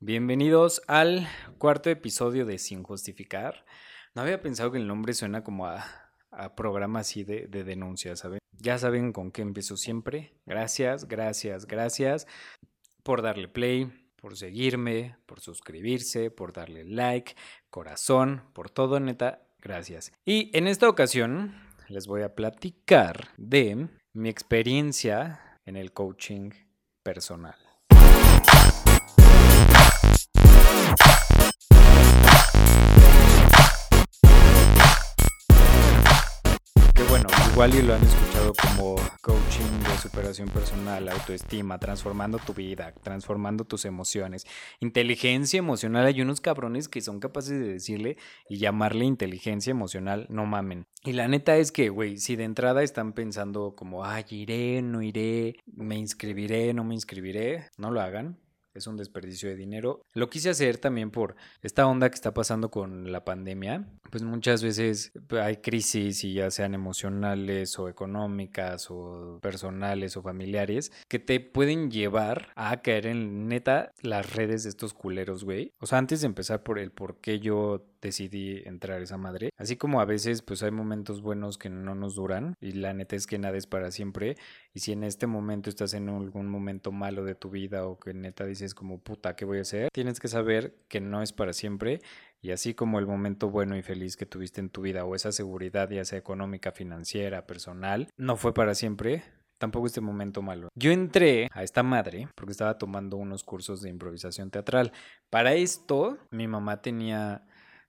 Bienvenidos al cuarto episodio de Sin Justificar. No había pensado que el nombre suena como a, programa así de, de denuncia, ¿saben? Ya saben con qué empiezo siempre. Gracias, gracias, gracias por darle play, por seguirme, por suscribirse, por darle like, corazón, por todo, neta, gracias. Y en esta ocasión les voy a platicar de mi experiencia en el coaching personal. Igual y lo han escuchado como coaching de superación personal, autoestima, transformando tu vida, transformando tus emociones, inteligencia emocional. Hay unos cabrones que son capaces de decirle y llamarle inteligencia emocional, no mamen. Y la neta es que, güey, si de entrada están pensando como, ay, iré, no iré, me inscribiré, no me inscribiré, no lo hagan es un desperdicio de dinero. Lo quise hacer también por esta onda que está pasando con la pandemia. Pues muchas veces hay crisis y ya sean emocionales o económicas o personales o familiares que te pueden llevar a caer en neta las redes de estos culeros, güey. O sea, antes de empezar por el por qué yo decidí entrar a esa madre. Así como a veces pues hay momentos buenos que no nos duran y la neta es que nada es para siempre y si en este momento estás en algún momento malo de tu vida o que neta dices como puta, ¿qué voy a hacer? Tienes que saber que no es para siempre y así como el momento bueno y feliz que tuviste en tu vida o esa seguridad ya sea económica, financiera, personal, no fue para siempre, tampoco este momento malo. Yo entré a esta madre porque estaba tomando unos cursos de improvisación teatral. Para esto, mi mamá tenía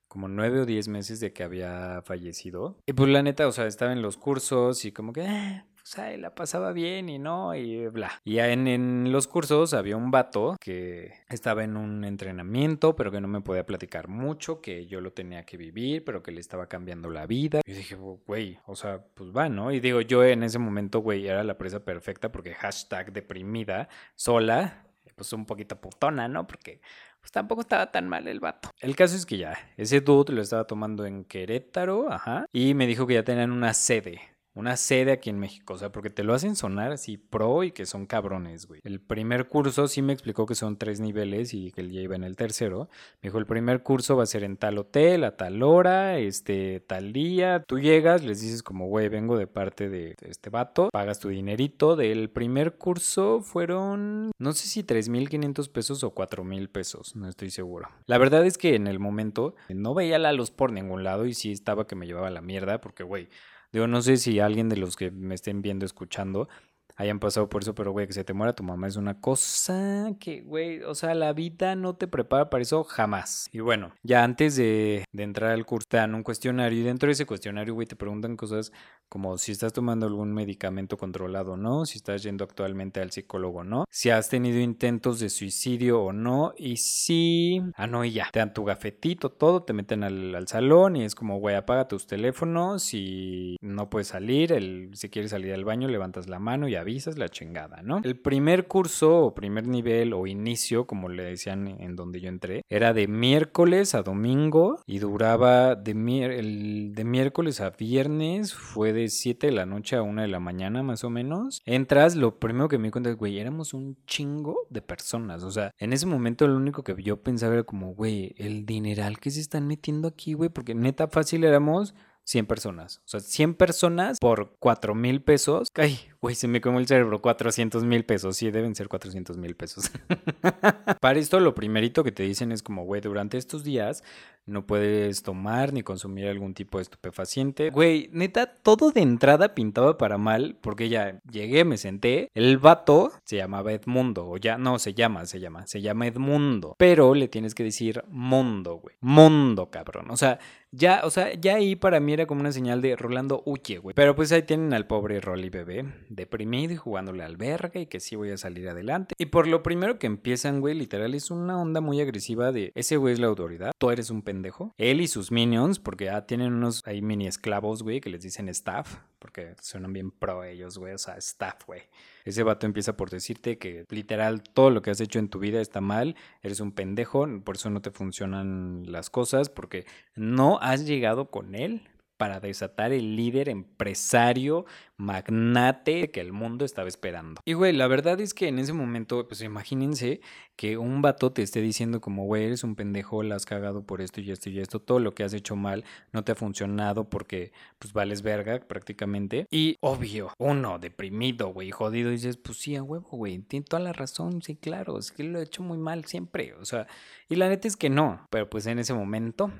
como nueve o diez meses de que había fallecido. Y pues la neta, o sea, estaba en los cursos y como que, eh, pues la pasaba bien y no, y bla. Y en, en los cursos había un vato que estaba en un entrenamiento, pero que no me podía platicar mucho, que yo lo tenía que vivir, pero que le estaba cambiando la vida. Y dije, güey, o sea, pues va, ¿no? Y digo, yo en ese momento, güey, era la presa perfecta porque hashtag deprimida, sola, pues un poquito putona, ¿no? Porque pues tampoco estaba tan mal el vato. El caso es que ya, ese dude lo estaba tomando en Querétaro, ajá, y me dijo que ya tenían una sede una sede aquí en México, o sea, porque te lo hacen sonar así pro y que son cabrones, güey. El primer curso sí me explicó que son tres niveles y que él ya iba en el tercero. Me dijo, el primer curso va a ser en tal hotel, a tal hora, este, tal día. Tú llegas, les dices como, güey, vengo de parte de este vato, pagas tu dinerito. Del primer curso fueron, no sé si 3.500 pesos o 4.000 pesos, no estoy seguro. La verdad es que en el momento no veía la luz por ningún lado y sí estaba que me llevaba la mierda porque, güey, Digo, no sé si alguien de los que me estén viendo, escuchando, hayan pasado por eso, pero güey, que se te muera tu mamá es una cosa que, güey, o sea, la vida no te prepara para eso jamás. Y bueno, ya antes de, entrar al curso te dan un cuestionario y dentro de ese cuestionario, güey, te preguntan cosas como si estás tomando algún medicamento controlado o no, si estás yendo actualmente al psicólogo o no, si has tenido intentos de suicidio o no, y si... Ah, no, y ya, te dan tu gafetito, todo, te meten al, al salón y es como, güey, apaga tus teléfonos y no puedes salir, el, si quieres salir al baño, levantas la mano y avisas la chingada, ¿no? El primer curso o primer nivel o inicio, como le decían en donde yo entré, era de miércoles a domingo y duraba de, el, de miércoles a viernes, fue de 7 de la noche a 1 de la mañana más o menos. Entras, lo primero que me di cuenta es, güey, éramos un chingo de personas, o sea, en ese momento lo único que yo pensaba era como, güey, el dineral que se están metiendo aquí, güey, porque neta fácil éramos 100 personas. O sea, 100 personas por 4 mil pesos. Ay, güey, se me comió el cerebro. 400 mil pesos. Sí, deben ser 400 mil pesos. Para esto, lo primerito que te dicen es como, güey, durante estos días no puedes tomar ni consumir algún tipo de estupefaciente. Güey, neta, todo de entrada pintaba para mal, porque ya llegué, me senté. El vato se llamaba Edmundo, o ya, no, se llama, se llama, se llama Edmundo. Pero le tienes que decir mundo, güey. Mundo, cabrón. O sea, ya, o sea, ya ahí para mí era como una señal de Rolando huye, güey. Pero pues ahí tienen al pobre Rolly bebé, deprimido y jugándole al verga y que sí voy a salir adelante. Y por lo primero que empiezan, güey, literal es una onda muy agresiva de ese güey es la autoridad, tú eres un pendejo él y sus minions, porque ya tienen unos ahí mini esclavos, güey, que les dicen staff, porque suenan bien pro ellos, güey, o sea, staff, güey. Ese vato empieza por decirte que literal todo lo que has hecho en tu vida está mal, eres un pendejo, por eso no te funcionan las cosas, porque no has llegado con él para desatar el líder empresario magnate que el mundo estaba esperando. Y güey, la verdad es que en ese momento, pues imagínense que un vato te esté diciendo como, güey, eres un pendejo, la has cagado por esto y esto y esto, todo lo que has hecho mal no te ha funcionado porque pues vales verga prácticamente. Y obvio, uno deprimido, güey, jodido, dices, pues sí, a huevo, güey, tiene toda la razón, sí, claro, es que lo he hecho muy mal siempre, o sea, y la neta es que no, pero pues en ese momento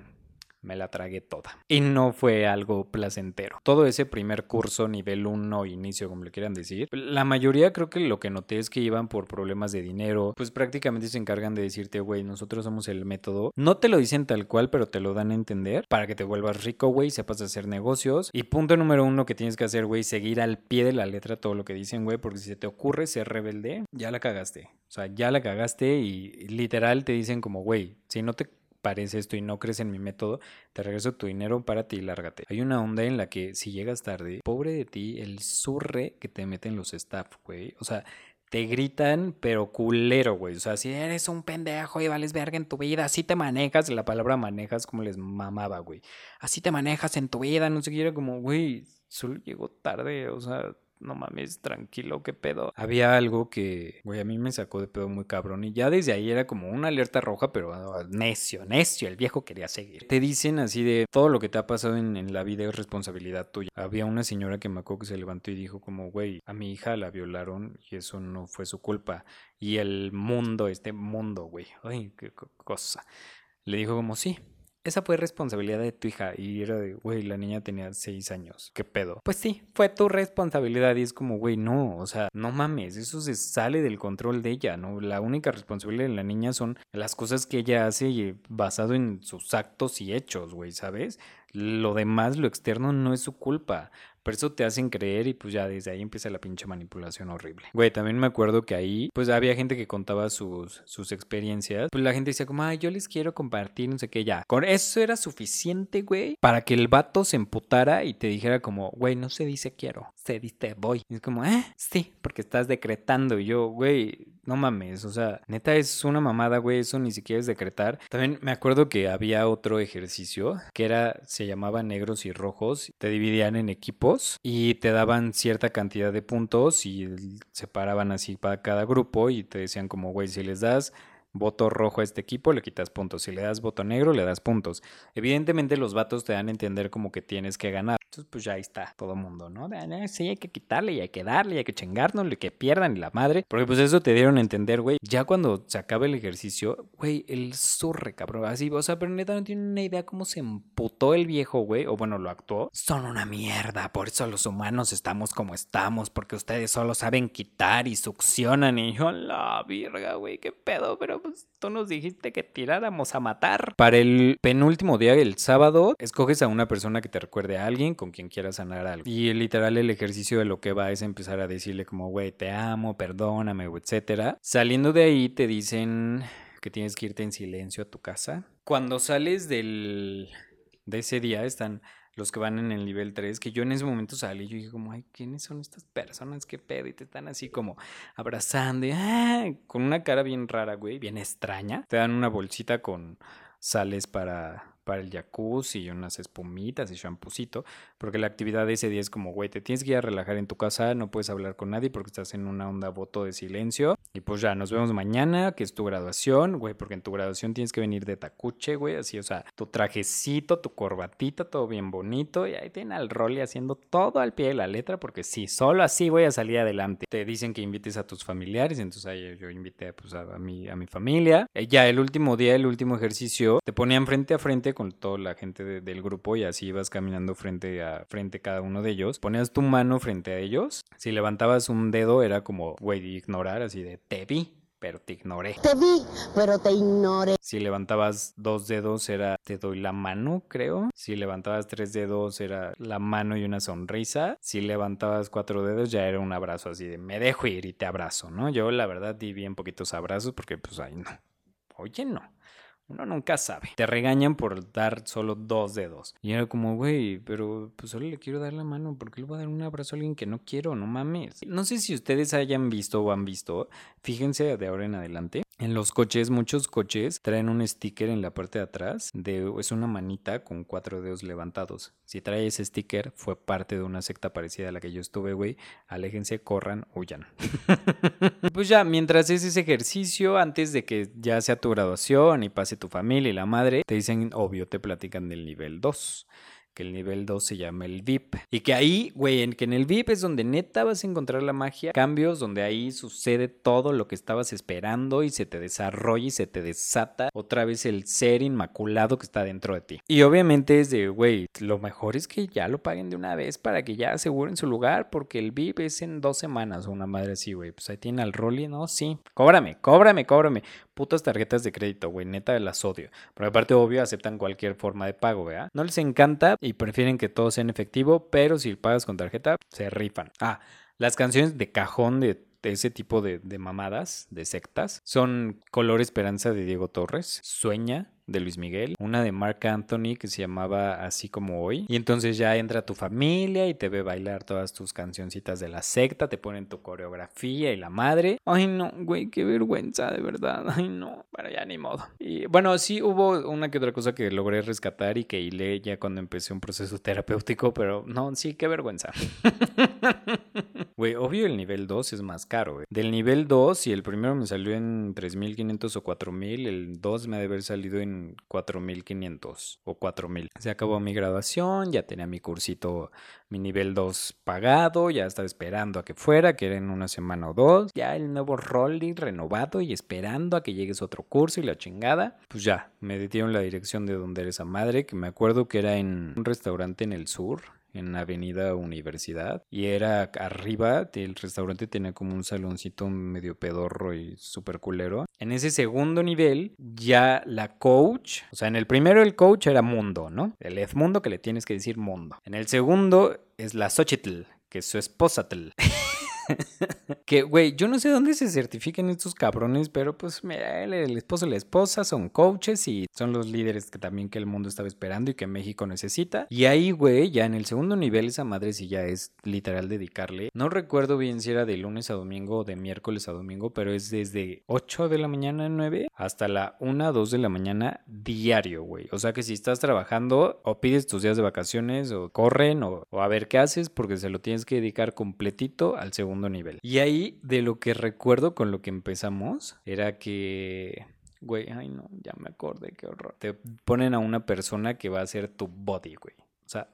me la tragué toda. Y no fue algo placentero. Todo ese primer curso, nivel 1, inicio, como le quieran decir, la mayoría creo que lo que noté es que iban por problemas de dinero, pues prácticamente se encargan de decirte, güey, nosotros somos el método. No te lo dicen tal cual, pero te lo dan a entender para que te vuelvas rico, güey, sepas hacer negocios. Y punto número uno que tienes que hacer, güey, seguir al pie de la letra todo lo que dicen, güey, porque si se te ocurre ser rebelde, ya la cagaste. O sea, ya la cagaste y literal te dicen como, güey, si no te parece esto y no crees en mi método, te regreso tu dinero para ti y lárgate. Hay una onda en la que si llegas tarde, pobre de ti, el surre que te meten los staff, güey. O sea, te gritan, pero culero, güey. O sea, si eres un pendejo y vales verga en tu vida, así te manejas. La palabra manejas como les mamaba, güey. Así te manejas en tu vida, no sé qué. Era como, güey, solo llegó tarde. O sea, no mames, tranquilo, qué pedo. Había algo que, güey, a mí me sacó de pedo muy cabrón y ya desde ahí era como una alerta roja, pero ah, necio, necio, el viejo quería seguir. Te dicen así de todo lo que te ha pasado en, la vida es responsabilidad tuya. Había una señora que me acuerdo que se levantó y dijo como, güey, a mi hija la violaron y eso no fue su culpa. Y el mundo, este mundo, güey, ay, qué cosa. Le dijo como, sí, esa fue responsabilidad de tu hija. Y era de, güey, la niña tenía seis años. ¿Qué pedo? Pues sí, fue tu responsabilidad. Y es como, güey, no, o sea, no mames, eso se sale del control de ella, ¿no? La única responsabilidad de la niña son las cosas que ella hace basado en sus actos y hechos, güey, ¿sabes? Lo demás, lo externo, no es su culpa. Por eso te hacen creer y pues ya desde ahí empieza la pinche manipulación horrible. Güey, también me acuerdo que ahí pues había gente que contaba sus, sus experiencias. Pues la gente decía como, ay, yo les quiero compartir, no sé qué, ya. Con eso era suficiente, güey, para que el vato se emputara y te dijera como, güey, no se dice quiero, se dice voy. Y es como, eh, sí, porque estás decretando. Y yo, güey, no mames, o sea, neta es una mamada, güey, eso ni siquiera es decretar. También me acuerdo que había otro ejercicio que era, se llamaba negros y rojos, te dividían en equipos y te daban cierta cantidad de puntos y separaban así para cada grupo y te decían como, güey, si les das voto rojo a este equipo, le quitas puntos. Si le das voto negro, le das puntos. Evidentemente los vatos te dan a entender como que tienes que ganar. Entonces, pues ya ahí está todo mundo, ¿no? Sí, hay que quitarle y hay que darle y hay que chingarnos y que pierdan y la madre. Porque pues eso te dieron a entender, güey. Ya cuando se acaba el ejercicio, güey, el surre, cabrón. Así, o sea, pero neta no tiene una idea cómo se emputó el viejo, güey. O bueno, lo actuó. Son una mierda. Por eso los humanos estamos como estamos. Porque ustedes solo saben quitar y succionan. Y yo, la virga, güey, qué pedo. Pero pues tú nos dijiste que tiráramos a matar. Para el penúltimo día, el sábado, escoges a una persona que te recuerde a alguien con quien quieras sanar algo. Y literal el ejercicio de lo que va es empezar a decirle como, güey, te amo, perdóname, etcétera. Saliendo de ahí te dicen que tienes que irte en silencio a tu casa. Cuando sales del de ese día están los que van en el nivel 3, que yo en ese momento salí yo dije como, ay, ¿quiénes son estas personas? ¿Qué pedo? Y te están así como abrazando y, ah", con una cara bien rara, güey, bien extraña. Te dan una bolsita con sales para para el jacuzzi y unas espumitas y champucito, porque la actividad de ese día es como, güey, te tienes que ir a relajar en tu casa, no puedes hablar con nadie porque estás en una onda voto de silencio. Y pues ya, nos vemos mañana, que es tu graduación, güey, porque en tu graduación tienes que venir de tacuche, güey, así, o sea, tu trajecito, tu corbatita, todo bien bonito, y ahí tiene al rol y haciendo todo al pie de la letra, porque sí, solo así voy a salir adelante. Te dicen que invites a tus familiares, entonces ahí yo invité pues, a, mi, a mi familia. Eh, ya el último día, el último ejercicio, te ponían frente a frente con toda la gente del grupo y así ibas caminando frente a frente cada uno de ellos. Ponías tu mano frente a ellos. Si levantabas un dedo era como, güey, ignorar, así de te vi, pero te ignoré. Te vi, pero te ignoré. Si levantabas dos dedos era te doy la mano, creo. Si levantabas tres dedos era la mano y una sonrisa. Si levantabas cuatro dedos ya era un abrazo así de me dejo ir y te abrazo, ¿no? Yo la verdad di bien poquitos abrazos porque pues ay no. Oye, no. Uno nunca sabe. Te regañan por dar solo dos dedos. Y era como, güey, pero pues solo le quiero dar la mano. ¿Por qué le voy a dar un abrazo a alguien que no quiero? No mames. No sé si ustedes hayan visto o han visto. Fíjense de ahora en adelante. En los coches, muchos coches traen un sticker en la parte de atrás. De, es una manita con cuatro dedos levantados. Si trae ese sticker, fue parte de una secta parecida a la que yo estuve, güey. Aléjense, corran, huyan. pues ya, mientras haces ese ejercicio, antes de que ya sea tu graduación y pase tu familia y la madre, te dicen, obvio, te platican del nivel 2 que el nivel 2 se llama el VIP. Y que ahí, güey, en que en el VIP es donde neta vas a encontrar la magia, cambios donde ahí sucede todo lo que estabas esperando y se te desarrolla y se te desata otra vez el ser inmaculado que está dentro de ti. Y obviamente es de, güey, lo mejor es que ya lo paguen de una vez para que ya aseguren su lugar, porque el VIP es en dos semanas una madre así, güey. Pues ahí tiene al Rolly, ¿no? Sí. Cóbrame, cóbrame, cóbrame putas tarjetas de crédito, güey, neta las odio. Pero aparte, obvio, aceptan cualquier forma de pago, ¿verdad? No les encanta y prefieren que todo sea en efectivo, pero si pagas con tarjeta, se rifan. Ah, las canciones de cajón de ese tipo de, de, mamadas, de sectas, son Color Esperanza de Diego Torres, Sueña de Luis Miguel, una de Mark Anthony que se llamaba Así como hoy. Y entonces ya entra tu familia y te ve bailar todas tus cancioncitas de la secta, te ponen tu coreografía y la madre. Ay no, güey, qué vergüenza, de verdad. Ay no, pero ya ni modo. Y bueno, sí hubo una que otra cosa que logré rescatar y que hilé ya cuando empecé un proceso terapéutico, pero no, sí, qué vergüenza. Güey, obvio el nivel 2 es más caro, güey. Del nivel 2, si el primero me salió en 3.500 o 4.000, el 2 me ha de haber salido en 4500 o 4000. Se acabó mi graduación, ya tenía mi cursito, mi nivel 2 pagado, ya estaba esperando a que fuera, que era en una semana o dos. Ya el nuevo rolling renovado y esperando a que llegues otro curso y la chingada. Pues ya, me dieron la dirección de donde eres a madre, que me acuerdo que era en un restaurante en el sur, en Avenida Universidad. Y era arriba, el restaurante tenía como un saloncito medio pedorro y súper culero. En ese segundo nivel, ya la coach, o sea, en el primero el coach era Mundo, ¿no? El Edmundo que le tienes que decir Mundo. En el segundo es la Xochitl, que es su esposa. que, güey, yo no sé dónde se certifican estos cabrones, pero pues mira, el, esposo y la esposa son coaches y son los líderes que también que el mundo estaba esperando y que México necesita. Y ahí, güey, ya en el segundo nivel, esa madre sí ya es literal dedicarle. No recuerdo bien si era de lunes a domingo o de miércoles a domingo, pero es desde 8 de la mañana a 9 hasta la 1, 2 de la mañana diario, güey. O sea que si estás trabajando o pides tus días de vacaciones o corren o, o a ver qué haces porque se lo tienes que dedicar completito al segundo nivel. Y ahí, de lo que recuerdo con lo que empezamos, era que Güey, ay no, ya me acordé, qué horror. Te ponen a una persona que va a ser tu body, güey. O sea,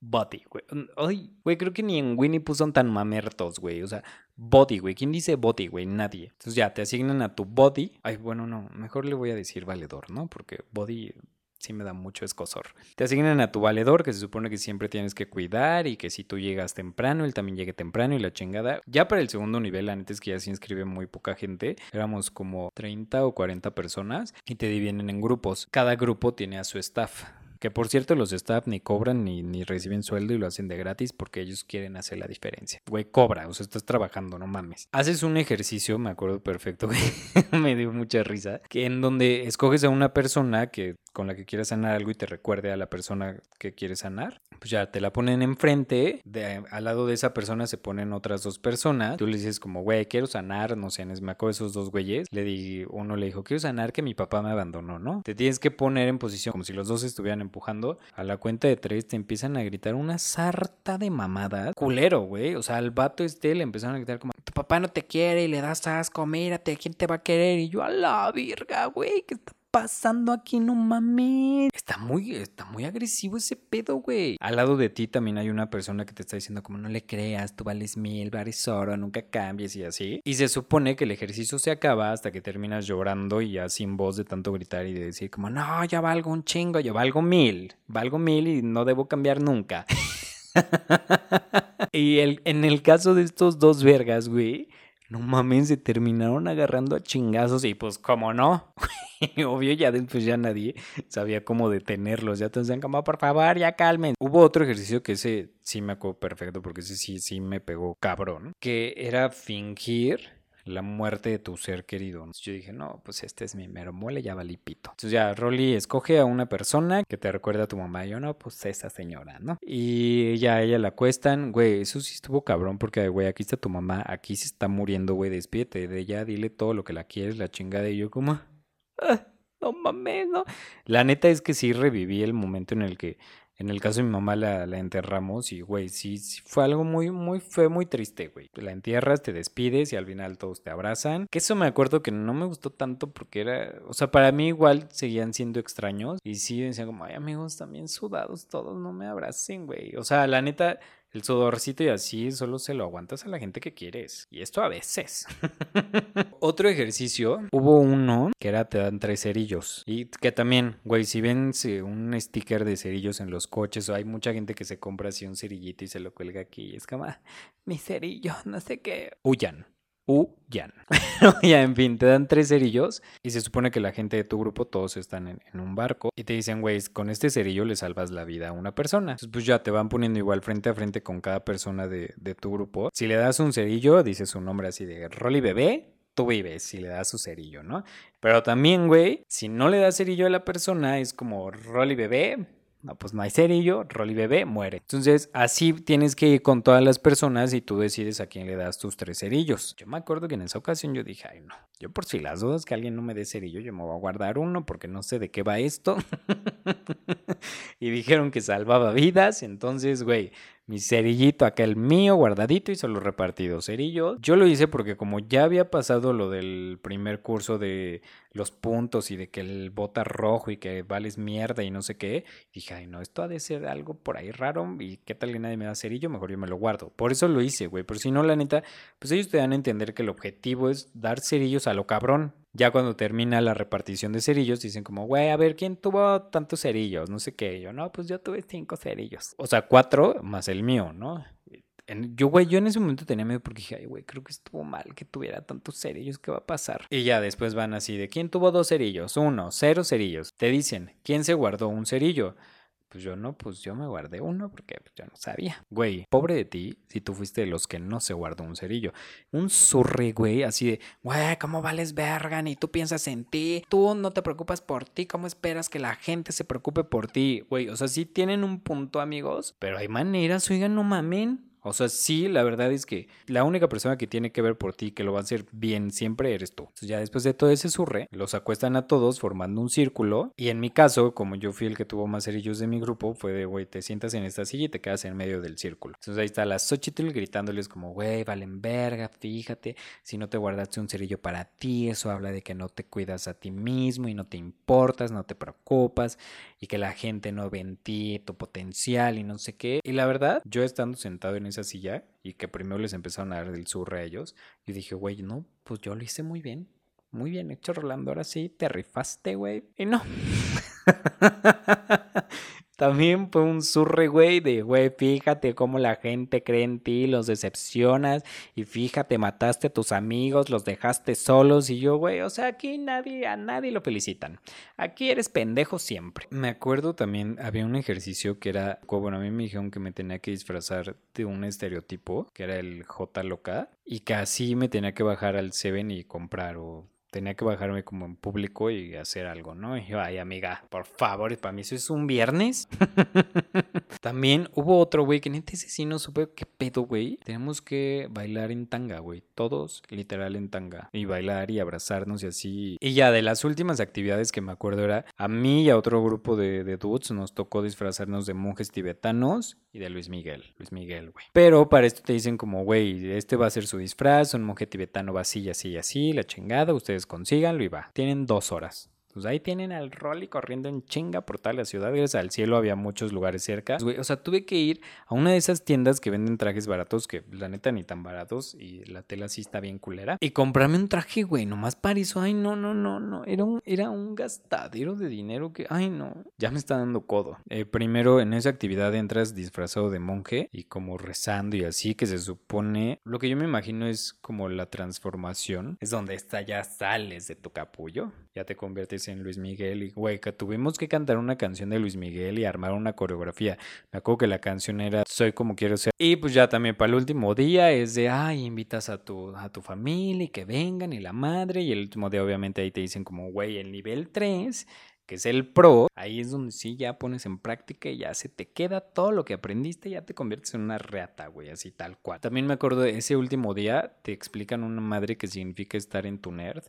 body, güey. Ay, güey, creo que ni en Winnie Pooh son tan mamertos, güey. O sea, body, güey. ¿Quién dice body, güey? Nadie. Entonces ya, te asignan a tu body. Ay, bueno, no, mejor le voy a decir valedor, ¿no? Porque body sí me da mucho escosor. Te asignan a tu valedor, que se supone que siempre tienes que cuidar y que si tú llegas temprano, él también llegue temprano y la chingada. Ya para el segundo nivel, antes que ya se inscribe muy poca gente, éramos como 30 o 40 personas y te dividen en grupos. Cada grupo tiene a su staff. Que por cierto, los staff ni cobran ni, ni reciben sueldo y lo hacen de gratis porque ellos quieren hacer la diferencia. Güey, cobra, o sea, estás trabajando, no mames. Haces un ejercicio, me acuerdo perfecto, me dio mucha risa, que en donde escoges a una persona que con la que quieras sanar algo y te recuerde a la persona que quieres sanar, pues ya te la ponen enfrente, de, al lado de esa persona se ponen otras dos personas, tú le dices como, güey, quiero sanar, no sé, me acuerdo esos dos güeyes, le di, uno le dijo, quiero sanar que mi papá me abandonó, ¿no? Te tienes que poner en posición como si los dos estuvieran empujando, a la cuenta de tres te empiezan a gritar una sarta de mamada, culero, güey, o sea, al vato este le empezaron a gritar como, tu papá no te quiere y le das asco, mírate, ¿quién te va a querer? Y yo, a la virga, güey, ¿qué está pasando aquí? No mames. Está muy, está muy agresivo ese pedo, güey. Al lado de ti también hay una persona que te está diciendo como no le creas, tú vales mil, vales oro, nunca cambies y así. Y se supone que el ejercicio se acaba hasta que terminas llorando y ya sin voz de tanto gritar y de decir como no, ya valgo un chingo, yo valgo mil, valgo mil y no debo cambiar nunca. y el, en el caso de estos dos vergas, güey, no mames, se terminaron agarrando a chingazos y pues como no. Obvio, ya después ya nadie sabía cómo detenerlos. Ya te decían como, por favor, ya calmen. Hubo otro ejercicio que ese sí me acuerdo perfecto porque ese sí, sí me pegó cabrón. Que era fingir la muerte de tu ser querido. Yo dije, no, pues este es mi mero mole, ya valí pito. Entonces ya, Rolly escoge a una persona que te recuerda a tu mamá. Y yo, no, pues esa señora, ¿no? Y ya ella la acuestan, güey, eso sí estuvo cabrón porque, güey, aquí está tu mamá, aquí se está muriendo, güey, despídete de ella, dile todo lo que la quieres, la chingada. Y yo como, ah, no mames, no. La neta es que sí reviví el momento en el que en el caso de mi mamá la, enterramos y, güey, sí, sí, fue algo muy, muy fue muy triste, güey. La entierras, te despides y al final todos te abrazan. Que eso me acuerdo que no me gustó tanto porque era, o sea, para mí igual seguían siendo extraños. Y sí decían como, ay, amigos, también sudados todos, no me abracen, güey. O sea, la neta, el sudorcito y así solo se lo aguantas a la gente que quieres. Y esto a veces. Otro ejercicio, hubo uno que era te dan tres cerillos. Y que también, güey, si ven un sticker de cerillos en los coches o hay mucha gente que se compra así un cerillito y se lo cuelga aquí. es como, ah, mi cerillo, no sé qué. Huyan huyan. ya, en fin, te dan tres cerillos y se supone que la gente de tu grupo todos están en, un barco y te dicen, güey, con este cerillo le salvas la vida a una persona. Entonces, pues ya te van poniendo igual frente a frente con cada persona de, tu grupo. Si le das un cerillo, dices su nombre así de Rolly Bebé, tú vives si le das su cerillo, ¿no? Pero también, güey, si no le das cerillo a la persona, es como Rolly Bebé, no, pues no hay cerillo, Rolly bebé muere. Entonces, así tienes que ir con todas las personas y tú decides a quién le das tus tres cerillos. Yo me acuerdo que en esa ocasión yo dije, ay no, yo por si las dudas que alguien no me dé cerillo, yo me voy a guardar uno porque no sé de qué va esto. y dijeron que salvaba vidas, entonces, güey, mi cerillito aquel mío guardadito y solo repartido cerillo. Yo lo hice porque como ya había pasado lo del primer curso de los puntos y de que el bota rojo y que vales mierda y no sé qué, dije, ay no, esto ha de ser algo por ahí raro y qué tal que nadie me da cerillo, mejor yo me lo guardo. Por eso lo hice, güey, pero si no, la neta, pues ellos te dan a entender que el objetivo es dar cerillos a lo cabrón. Ya cuando termina la repartición de cerillos, dicen como, güey, a ver, ¿quién tuvo tantos cerillos? No sé qué. Yo, no, pues yo tuve cinco cerillos. O sea, cuatro más el mío, ¿no? yo, güey, yo en ese momento tenía miedo porque dije, ay, güey, creo que estuvo mal que tuviera tantos cerillos, ¿qué va a pasar? Y ya después van así de, ¿quién tuvo dos cerillos? Uno, cero cerillos. Te dicen, ¿quién se guardó un cerillo? Pues yo no, pues yo me guardé uno porque pues, yo no sabía. Güey, pobre de ti si tú fuiste de los que no se guardó un cerillo. Un surre, güey, así de, güey, ¿cómo vales verga? Ni tú piensas en ti. Tú no te preocupas por ti. ¿Cómo esperas que la gente se preocupe por ti? Güey, o sea, sí tienen un punto, amigos, pero hay maneras, oigan, no mamen. O sea, sí, la verdad es que la única persona que tiene que ver por ti, que lo va a hacer bien siempre, eres tú. Entonces ya después de todo ese surre, los acuestan a todos formando un círculo. Y en mi caso, como yo fui el que tuvo más cerillos de mi grupo, fue de, güey, te sientas en esta silla y te quedas en medio del círculo. Entonces ahí está la Xochitl gritándoles como, güey, valen verga, fíjate, si no te guardaste un cerillo para ti, eso habla de que no te cuidas a ti mismo y no te importas, no te preocupas y que la gente no ve en ti tu potencial y no sé qué. Y la verdad, yo estando sentado en esa silla y que primero les empezaron a dar el surre a ellos, y dije, güey, no, pues yo lo hice muy bien. Muy bien hecho, Rolando. Ahora sí, te rifaste, güey. Y no. También fue un surre, güey, de, güey, fíjate cómo la gente cree en ti, los decepcionas y fíjate, mataste a tus amigos, los dejaste solos y yo, güey, o sea, aquí nadie, a nadie lo felicitan. Aquí eres pendejo siempre. Me acuerdo también, había un ejercicio que era, bueno, a mí me dijeron que me tenía que disfrazar de un estereotipo, que era el J loca, y que así me tenía que bajar al Seven y comprar o tenía que bajarme como en público y hacer algo, ¿no? Y yo, ay, amiga, por favor, para mí eso es un viernes. También hubo otro, güey, que en este sí no supe qué pedo, güey. Tenemos que bailar en tanga, güey. Todos literal en tanga. Y bailar y abrazarnos y así. Y ya de las últimas actividades que me acuerdo era a mí y a otro grupo de, de dudes nos tocó disfrazarnos de monjes tibetanos y de Luis Miguel. Luis Miguel, güey. Pero para esto te dicen como, güey, este va a ser su disfraz, un monje tibetano va así, así, así, la chingada, ustedes consíganlo y va. Tienen dos horas. Pues ahí tienen al Rolly corriendo en chinga por toda la ciudad. Gracias al cielo había muchos lugares cerca. o sea, tuve que ir a una de esas tiendas que venden trajes baratos, que la neta ni tan baratos, y la tela sí está bien culera. Y comprarme un traje, güey, nomás para eso. Ay, no, no, no, no. Era un, era un gastadero de dinero que, ay, no. Ya me está dando codo. Eh, primero, en esa actividad entras disfrazado de monje y como rezando y así, que se supone. Lo que yo me imagino es como la transformación. Es donde está ya sales de tu capullo. ya te conviertes en Luis Miguel y, güey, tuvimos que cantar una canción de Luis Miguel y armar una coreografía. Me acuerdo que la canción era Soy como quiero ser. Y pues ya también para el último día es de, ay, invitas a tu, a tu familia y que vengan y la madre. Y el último día obviamente ahí te dicen como, güey, el nivel 3 que es el pro, ahí es donde sí ya pones en práctica y ya se te queda todo lo que aprendiste, ya te conviertes en una reata, güey, así tal cual. También me acuerdo de ese último día, te explican una madre que significa estar en tu nerd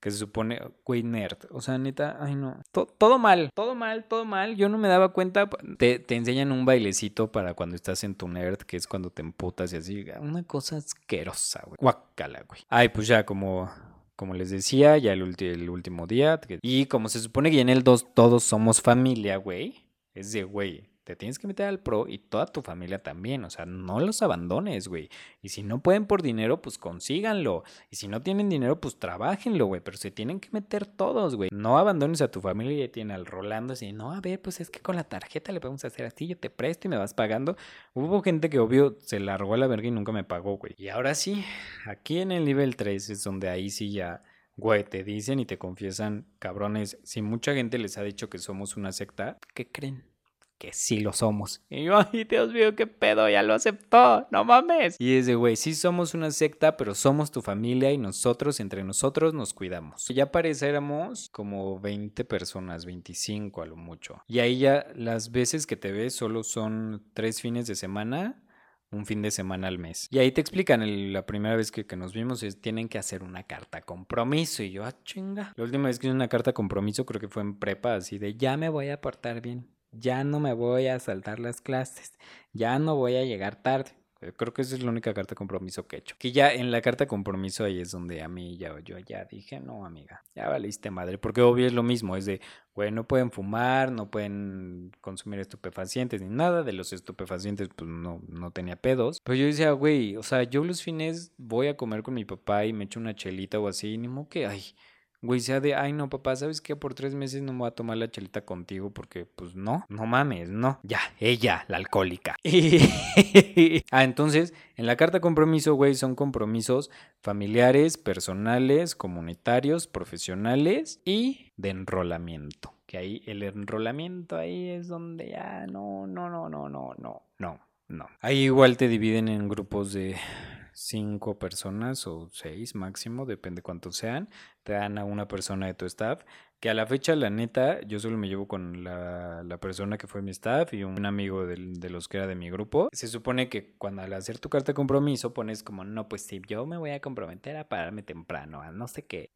que se supone, güey, nerd. O sea, neta, ay no. todo mal, todo mal, todo mal. Yo no me daba cuenta. Te, te, enseñan un bailecito para cuando estás en tu nerd, que es cuando te emputas y así. Una cosa asquerosa, güey. Guacala, güey. Ay, pues ya como como les decía, ya el, último día. Y como se supone que en el 2 todos somos familia, güey. Es de, güey, te tienes que meter al pro y toda tu familia también. O sea, no los abandones, güey. Y si no pueden por dinero, pues consíganlo. Y si no tienen dinero, pues trabajenlo, güey. Pero se tienen que meter todos, güey. No abandones a tu familia y tiene al Rolando así. No, a ver, pues es que con la tarjeta le podemos hacer así. Yo te presto y me vas pagando. Hubo gente que, obvio, se largó a la verga y nunca me pagó, güey. Y ahora sí, aquí en el nivel 3 es donde ahí sí ya güey, te dicen y te confiesan, cabrones, si mucha gente les ha dicho que somos una secta, ¿qué creen? Que sí lo somos. Y yo, ay, Dios mío, qué pedo, ya lo aceptó, no mames. Y es de, güey, sí somos una secta, pero somos tu familia y nosotros, entre nosotros, nos cuidamos. Ya pareciéramos como 20 personas, 25 a lo mucho. Y ahí ya las veces que te ves solo son tres fines de semana un fin de semana al mes. Y ahí te explican, la primera vez que, nos vimos es, tienen que hacer una carta compromiso. Y yo, ah, chinga. La última vez que hice una carta compromiso creo que fue en prepa, así de, ya me voy a portar bien, ya no me voy a saltar las clases, ya no voy a llegar tarde. Eh, creo que esa es la única carta de compromiso que he hecho. Que ya en la carta de compromiso ahí es donde a mí ya yo ya dije, no, amiga, ya valiste madre. Porque obvio es lo mismo, es de, güey, no pueden fumar, no pueden consumir estupefacientes ni nada. De los estupefacientes, pues no, no tenía pedos. Pero yo decía, güey, o sea, yo los fines voy a comer con mi papá y me echo una chelita o así, ni modo que, ay güey, sea de, ay, no, papá, ¿sabes qué? Por tres meses no me voy a tomar la chelita contigo porque, pues, no, no mames, no. Ya, ella, la alcohólica. ah, entonces, en la carta compromiso, güey, son compromisos familiares, personales, comunitarios, profesionales y de enrolamiento. Que ahí, el enrolamiento ahí es donde ya, no, no, no, no, no, no, no, no. Ahí igual te dividen en grupos de cinco personas o seis máximo, depende cuántos sean, te dan a una persona de tu staff, que a la fecha, la neta, yo solo me llevo con la, la persona que fue mi staff y un amigo de, de, los que era de mi grupo. Se supone que cuando al hacer tu carta de compromiso pones como, no, pues si yo me voy a comprometer a pararme temprano, a no sé qué.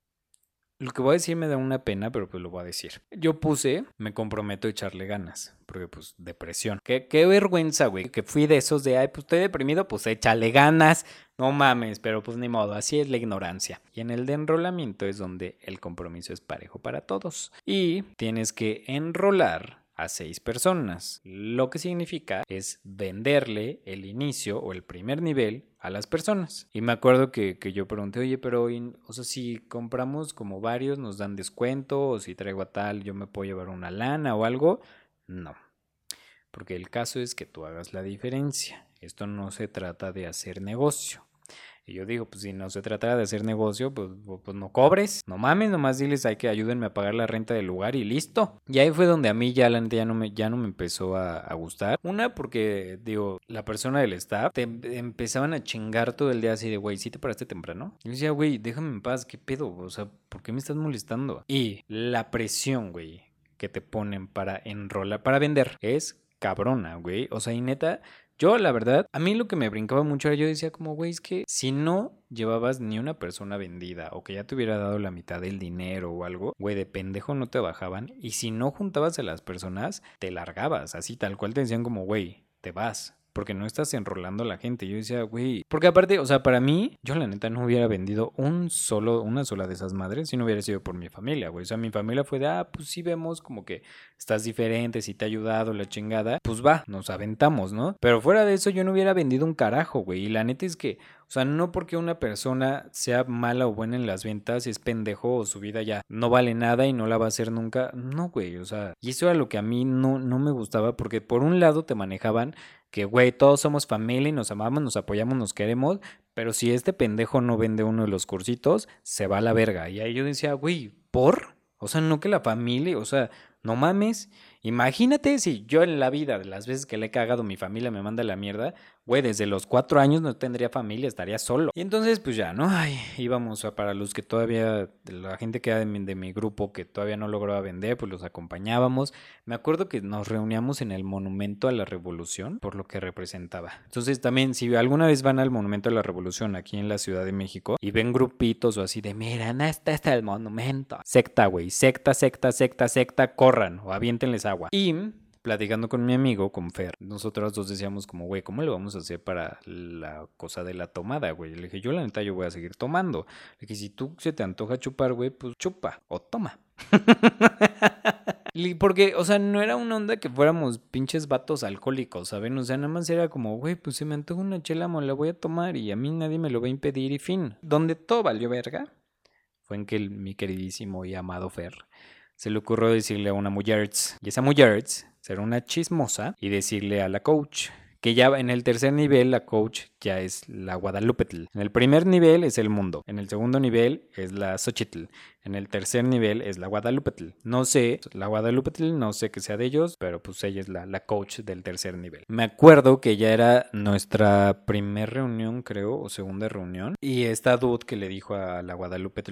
Lo que voy a decir me da una pena, pero pues lo voy a decir. Yo puse, me comprometo a echarle ganas, porque pues depresión. Qué, qué vergüenza, güey, que fui de esos de, ay, pues estoy deprimido, pues échale ganas. No mames, pero pues ni modo, así es la ignorancia. Y en el de enrolamiento es donde el compromiso es parejo para todos. Y tienes que enrolar a seis personas, lo que significa es venderle el inicio o el primer nivel a las personas. Y me acuerdo que, yo pregunté, oye, pero o sea, si compramos como varios, nos dan descuento, o si traigo a tal, yo me puedo llevar una lana o algo. No, porque el caso es que tú hagas la diferencia. Esto no se trata de hacer negocio. Y yo digo, pues si no se trata de hacer negocio, pues, pues no cobres. No mames, nomás diles, hay que ayúdenme a pagar la renta del lugar y listo. Y ahí fue donde a mí ya la ya no me, ya no me empezó a, gustar. Una, porque, digo, la persona del staff te empezaban a chingar todo el día así de, güey, ¿sí te paraste temprano? Y yo decía, güey, déjame en paz, ¿qué pedo? O sea, ¿por qué me estás molestando? Y la presión, güey, que te ponen para enrolar, para vender, es cabrona, güey. O sea, y neta, yo, la verdad, a mí lo que me brincaba mucho era yo decía como, güey, es que si no llevabas ni una persona vendida o que ya te hubiera dado la mitad del dinero o algo, güey, de pendejo no te bajaban. Y si no juntabas a las personas, te largabas, así tal cual te decían como, güey, te vas porque no estás enrolando a la gente. Yo decía, güey, porque aparte, o sea, para mí, yo la neta no hubiera vendido un solo, una sola de esas madres si no hubiera sido por mi familia, güey. O sea, mi familia fue de, ah, pues sí vemos como que estás diferente, si te ha ayudado la chingada, pues va, nos aventamos, ¿no? Pero fuera de eso, yo no hubiera vendido un carajo, güey. Y la neta es que, o sea, no porque una persona sea mala o buena en las ventas, es pendejo o su vida ya no vale nada y no la va a hacer nunca. No, güey, o sea, y eso era lo que a mí no, no me gustaba porque por un lado te manejaban que, güey, todos somos familia y nos amamos, nos apoyamos, nos queremos, pero si este pendejo no vende uno de los cursitos, se va a la verga. Y ahí yo decía, güey, ¿por? O sea, no que la familia, o sea, no mames. Imagínate si yo en la vida, de las veces que le he cagado, mi familia me manda la mierda, güey, desde los cuatro años no tendría familia, estaría solo. Y entonces, pues ya, ¿no? Ay, íbamos a para los que todavía, la gente que era de mi, grupo que todavía no lograba vender, pues los acompañábamos. Me acuerdo que nos reuníamos en el Monumento a la Revolución, por lo que representaba. Entonces también, si alguna vez van al Monumento a la Revolución aquí en la Ciudad de México y ven grupitos o así de, mira, no, está, está el monumento. Secta, güey, secta, secta, secta, secta, corran o aviéntenles agua. Y platicando con mi amigo, con Fer, nosotros dos decíamos como, güey, ¿cómo le vamos a hacer para la cosa de la tomada, güey? Le dije, yo la neta yo voy a seguir tomando. Le dije, si tú se te antoja chupar, güey, pues chupa o toma. Porque, o sea, no era una onda que fuéramos pinches vatos alcohólicos, ¿saben? O sea, nada más era como, güey, pues si me antoja una chela, me la voy a tomar y a mí nadie me lo va a impedir y fin. Donde todo valió verga fue en que mi queridísimo y amado Fer se le ocurrió decirle a una mujer, y esa mujer ser una chismosa y decirle a la coach que ya en el tercer nivel la coach ya es la Guadalupe. En el primer nivel es el mundo, en el segundo nivel es la Xochitl, en el tercer nivel es la Guadalupe. No sé, la Guadalupe no sé que sea de ellos, pero pues ella es la, la coach del tercer nivel. Me acuerdo que ya era nuestra primera reunión, creo, o segunda reunión, y esta dude que le dijo a la Guadalupe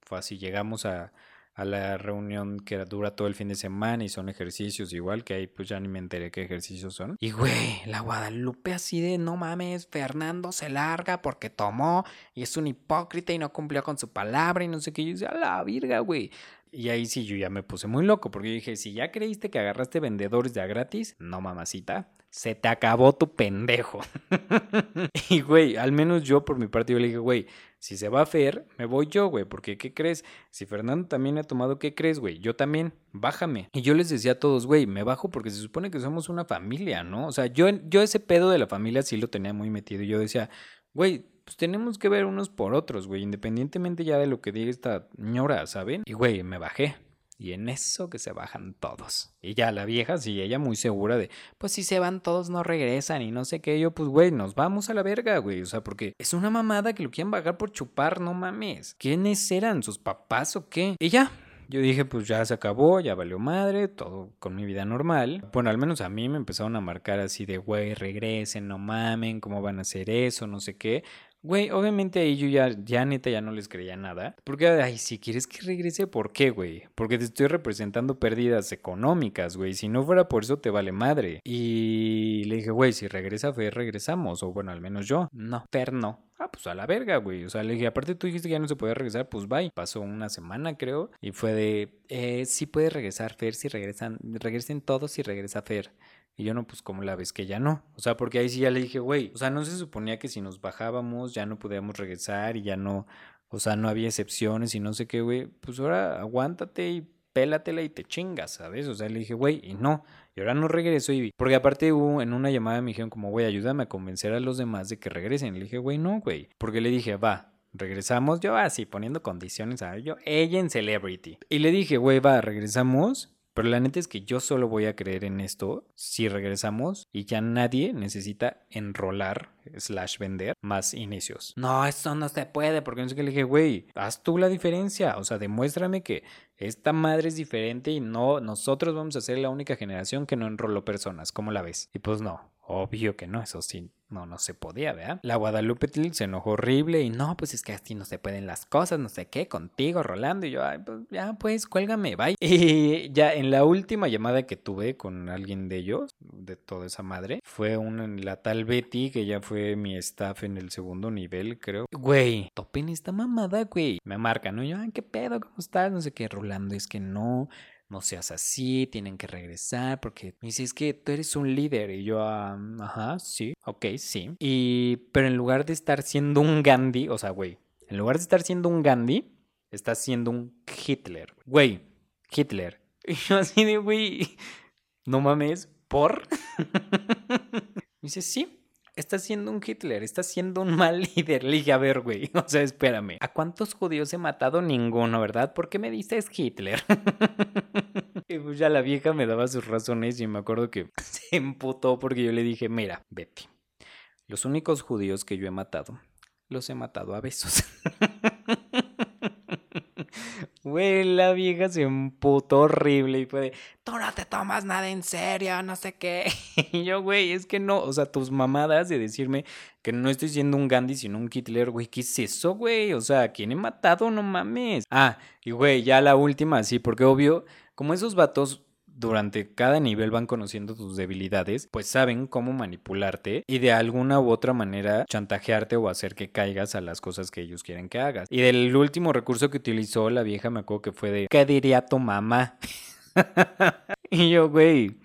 fue así, llegamos a a la reunión que dura todo el fin de semana y son ejercicios igual, que ahí pues ya ni me enteré qué ejercicios son. Y güey, la Guadalupe así de no mames, Fernando se larga porque tomó y es un hipócrita y no cumplió con su palabra y no sé qué. Yo decía, a la virga, güey. Y ahí sí yo ya me puse muy loco porque dije, si ya creíste que agarraste vendedores de a gratis, no mamacita, se te acabó tu pendejo. y güey, al menos yo por mi parte yo le dije, güey, si se va a Fer, me voy yo, güey, porque ¿qué crees? Si Fernando también ha tomado, ¿qué crees, güey? Yo también, bájame. Y yo les decía a todos, güey, me bajo porque se supone que somos una familia, ¿no? O sea, yo, yo ese pedo de la familia sí lo tenía muy metido y yo decía, güey, pues tenemos que ver unos por otros, güey, independientemente ya de lo que diga esta ñora, ¿saben? Y güey, me bajé. Y en eso que se bajan todos. Y ya la vieja, sí, ella muy segura de, pues si se van todos no regresan y no sé qué. Yo, pues güey, nos vamos a la verga, güey. O sea, porque es una mamada que lo quieren bajar por chupar, no mames. ¿Quiénes eran? ¿Sus papás o qué? Y ya, yo dije, pues ya se acabó, ya valió madre, todo con mi vida normal. Bueno, al menos a mí me empezaron a marcar así de, güey, regresen, no mamen, ¿cómo van a hacer eso? No sé qué. Güey, obviamente ahí yo ya, ya neta ya no les creía nada. Porque, ay, si quieres que regrese, ¿por qué, güey? Porque te estoy representando pérdidas económicas, güey. Si no fuera por eso, te vale madre. Y le dije, güey, si regresa Fer, regresamos. O bueno, al menos yo. No, Fer no. Ah, pues a la verga, güey. O sea, le dije, aparte tú dijiste que ya no se podía regresar, pues bye. Pasó una semana, creo. Y fue de, eh, sí puede regresar Fer si regresan, regresen todos si regresa Fer. Y yo no, pues como la ves que ya no. O sea, porque ahí sí ya le dije, güey, o sea, no se suponía que si nos bajábamos ya no podíamos regresar y ya no, o sea, no había excepciones y no sé qué, güey. Pues ahora aguántate y pélatela y te chingas, ¿sabes? O sea, le dije, güey, y no. Y ahora no regreso y... Porque aparte hubo en una llamada me dijeron como, güey, ayúdame a convencer a los demás de que regresen. Le dije, güey, no, güey. Porque le dije, va, regresamos. Yo así, poniendo condiciones, a Yo, ella en Celebrity. Y le dije, güey, va, regresamos. Pero la neta es que yo solo voy a creer en esto si regresamos y ya nadie necesita enrolar slash vender más inicios. No, eso no se puede porque no sé qué le dije, güey, haz tú la diferencia. O sea, demuéstrame que esta madre es diferente y no, nosotros vamos a ser la única generación que no enroló personas. ¿Cómo la ves? Y pues no, obvio que no, eso sí no, no se podía, ¿verdad? La Guadalupe se enojó horrible y no, pues es que así no se pueden las cosas, no sé qué, contigo, Rolando. Y yo, Ay, pues ya, pues cuélgame, bye. Y ya en la última llamada que tuve con alguien de ellos, de toda esa madre, fue una, la tal Betty, que ya fue mi staff en el segundo nivel, creo. Güey, topen esta mamada, güey. Me marca, ¿no? Yo, ay, ¿qué pedo? ¿Cómo estás? No sé qué, Rolando, es que no no seas así, tienen que regresar, porque me dice, que tú eres un líder. Y yo, ajá, sí, ok, sí. Y, pero en lugar de estar siendo un Gandhi, o sea, güey, en lugar de estar siendo un Gandhi, estás siendo un Hitler. Güey, Hitler. Y yo así de, güey, no mames, ¿por? me dice, sí, estás siendo un Hitler, estás siendo un mal líder. Le dije, a ver, güey, o sea, espérame. ¿A cuántos judíos he matado? Ninguno, ¿verdad? ¿Por qué me dices Hitler? y pues ya la vieja me daba sus razones y me acuerdo que se emputó porque yo le dije, mira, Betty, los únicos judíos que yo he matado, los he matado a besos. Güey, la vieja se emputó horrible y fue de, tú no te tomas nada en serio, no sé qué. Y yo, güey, es que no, o sea, tus mamadas de decirme que no estoy siendo un Gandhi, sino un Hitler, güey, ¿qué es eso, güey? O sea, ¿quién he matado? No mames. Ah, y güey, ya la última, sí, porque obvio, como esos vatos durante cada nivel van conociendo tus debilidades, pues saben cómo manipularte y de alguna u otra manera chantajearte o hacer que caigas a las cosas que ellos quieren que hagas. Y del último recurso que utilizó la vieja me acuerdo que fue de ¿qué diría tu mamá? y yo, güey,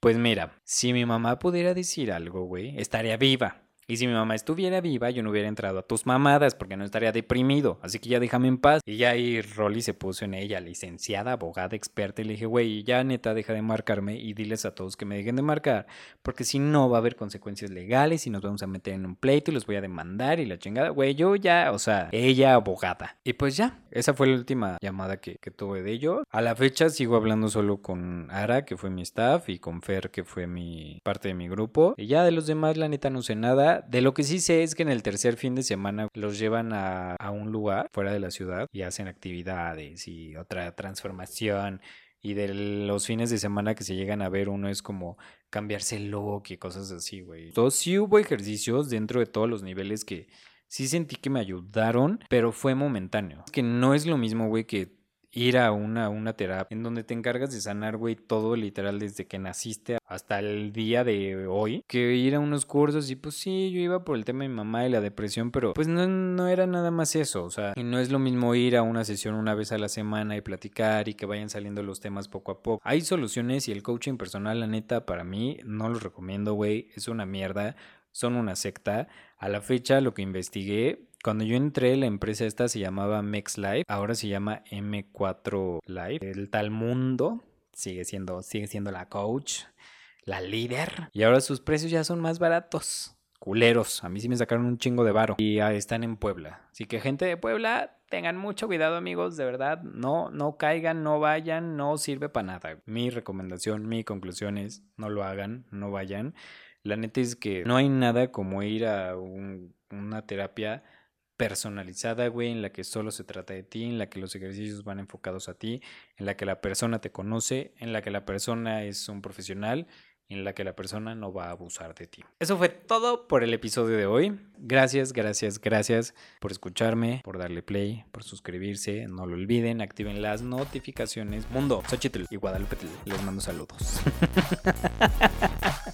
pues mira, si mi mamá pudiera decir algo, güey, estaría viva. Y si mi mamá estuviera viva, yo no hubiera entrado a tus mamadas porque no estaría deprimido. Así que ya déjame en paz. Y ya ahí Rolly se puso en ella, licenciada, abogada, experta. Y le dije, güey, ya neta, deja de marcarme y diles a todos que me dejen de marcar. Porque si no, va a haber consecuencias legales y nos vamos a meter en un pleito y los voy a demandar y la chingada. Güey, yo ya, o sea, ella abogada. Y pues ya, esa fue la última llamada que, que tuve de ellos. A la fecha sigo hablando solo con Ara, que fue mi staff, y con Fer, que fue mi parte de mi grupo. Y ya de los demás, la neta, no sé nada de lo que sí sé es que en el tercer fin de semana los llevan a, un lugar fuera de la ciudad y hacen actividades y otra transformación. Y de los fines de semana que se llegan a ver, uno es como cambiarse el look y cosas así, güey. Entonces sí hubo ejercicios dentro de todos los niveles que sí sentí que me ayudaron, pero fue momentáneo. Es que no es lo mismo, güey, que ir a una, una terapia en donde te encargas de sanar, güey, todo literal desde que naciste hasta el día de hoy, que ir a unos cursos y pues sí, yo iba por el tema de mi mamá y la depresión, pero pues no, no era nada más eso, o sea, y no es lo mismo ir a una sesión una vez a la semana y platicar y que vayan saliendo los temas poco a poco. Hay soluciones y el coaching personal, la neta, para mí no lo recomiendo, güey, es una mierda, son una secta. A la fecha, lo que investigué, cuando yo entré, la empresa esta se llamaba Mex Life, ahora se llama M4 Life. El tal mundo sigue siendo, sigue siendo la coach, la líder. Y ahora sus precios ya son más baratos. Culeros, a mí sí me sacaron un chingo de varo. Y están en Puebla. Así que gente de Puebla, tengan mucho cuidado amigos, de verdad, no, no caigan, no vayan, no sirve para nada. Mi recomendación, mi conclusión es, no lo hagan, no vayan. La neta es que no hay nada como ir a una terapia personalizada, güey, en la que solo se trata de ti, en la que los ejercicios van enfocados a ti, en la que la persona te conoce, en la que la persona es un profesional, en la que la persona no va a abusar de ti. Eso fue todo por el episodio de hoy. Gracias, gracias, gracias por escucharme, por darle play, por suscribirse. No lo olviden, activen las notificaciones. Mundo, Xochitl y Guadalupe, les mando saludos.